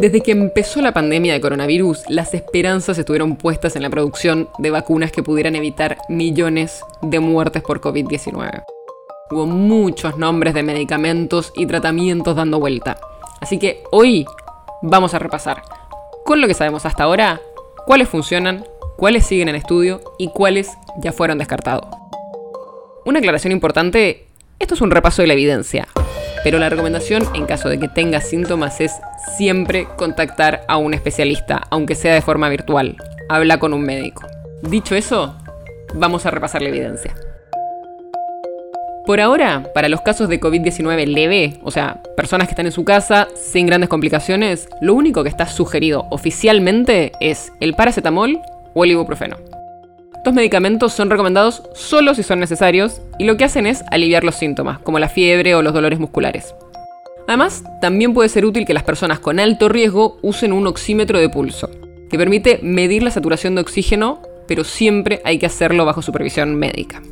Desde que empezó la pandemia de coronavirus, las esperanzas estuvieron puestas en la producción de vacunas que pudieran evitar millones de muertes por COVID-19. Hubo muchos nombres de medicamentos y tratamientos dando vuelta. Así que hoy vamos a repasar, con lo que sabemos hasta ahora, cuáles funcionan, cuáles siguen en estudio y cuáles ya fueron descartados. Una aclaración importante, esto es un repaso de la evidencia, pero la recomendación en caso de que tengas síntomas es siempre contactar a un especialista, aunque sea de forma virtual. Habla con un médico. Dicho eso, vamos a repasar la evidencia. Por ahora, para los casos de COVID-19 leve, o sea, personas que están en su casa sin grandes complicaciones, lo único que está sugerido oficialmente es el paracetamol o el ibuprofeno. Estos medicamentos son recomendados solo si son necesarios y lo que hacen es aliviar los síntomas, como la fiebre o los dolores musculares. Además, también puede ser útil que las personas con alto riesgo usen un oxímetro de pulso, que permite medir la saturación de oxígeno, pero siempre hay que hacerlo bajo supervisión médica.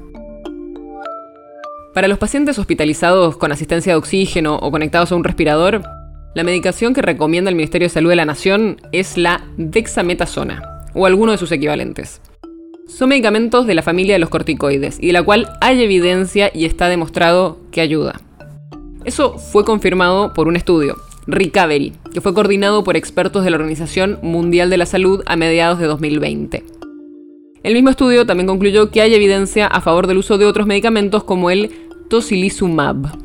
Para los pacientes hospitalizados con asistencia de oxígeno o conectados a un respirador, la medicación que recomienda el Ministerio de Salud de la Nación es la dexametasona o alguno de sus equivalentes. Son medicamentos de la familia de los corticoides y de la cual hay evidencia y está demostrado que ayuda. Eso fue confirmado por un estudio, Recovery, que fue coordinado por expertos de la Organización Mundial de la Salud a mediados de 2020. El mismo estudio también concluyó que hay evidencia a favor del uso de otros medicamentos como el tocilizumab.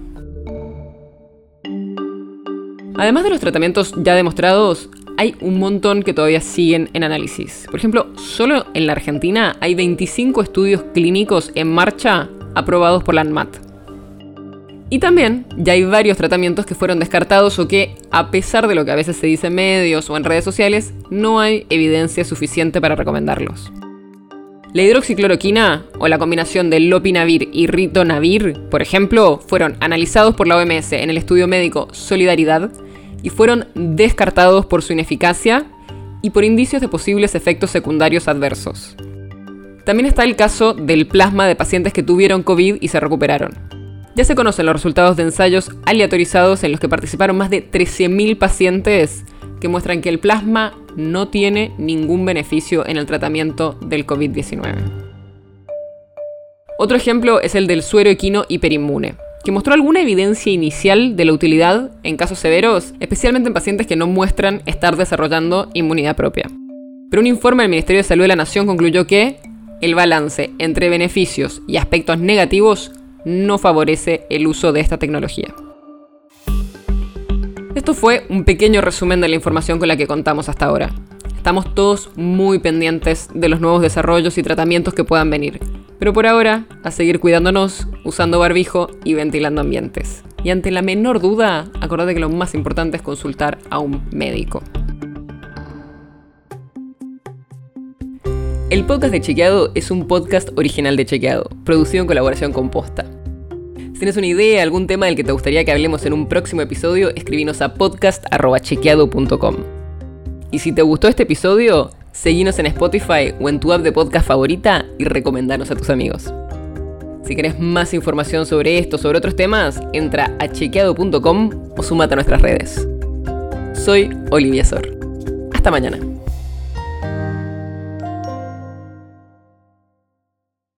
Además de los tratamientos ya demostrados, hay un montón que todavía siguen en análisis. Por ejemplo, solo en la Argentina hay 25 estudios clínicos en marcha aprobados por la ANMAT. Y también ya hay varios tratamientos que fueron descartados o que, a pesar de lo que a veces se dice en medios o en redes sociales, no hay evidencia suficiente para recomendarlos. La hidroxicloroquina o la combinación de lopinavir y ritonavir, por ejemplo, fueron analizados por la OMS en el estudio médico Solidaridad y fueron descartados por su ineficacia y por indicios de posibles efectos secundarios adversos. También está el caso del plasma de pacientes que tuvieron COVID y se recuperaron. Ya se conocen los resultados de ensayos aleatorizados en los que participaron más de 13.000 pacientes que muestran que el plasma no tiene ningún beneficio en el tratamiento del COVID-19. Otro ejemplo es el del suero equino hiperinmune, que mostró alguna evidencia inicial de la utilidad en casos severos, especialmente en pacientes que no muestran estar desarrollando inmunidad propia. Pero un informe del Ministerio de Salud de la Nación concluyó que el balance entre beneficios y aspectos negativos no favorece el uso de esta tecnología. Esto fue un pequeño resumen de la información con la que contamos hasta ahora. Estamos todos muy pendientes de los nuevos desarrollos y tratamientos que puedan venir. Pero por ahora, a seguir cuidándonos, usando barbijo y ventilando ambientes. Y ante la menor duda, acordate que lo más importante es consultar a un médico. El podcast de Chequeado es un podcast original de Chequeado, producido en colaboración con Posta. Si tienes una idea, algún tema del que te gustaría que hablemos en un próximo episodio, escribinos a podcast.chequeado.com. Y si te gustó este episodio, seguinos en Spotify o en tu app de podcast favorita y recomendanos a tus amigos. Si querés más información sobre esto o sobre otros temas, entra a chequeado.com o sumate a nuestras redes. Soy Olivia Sor. Hasta mañana.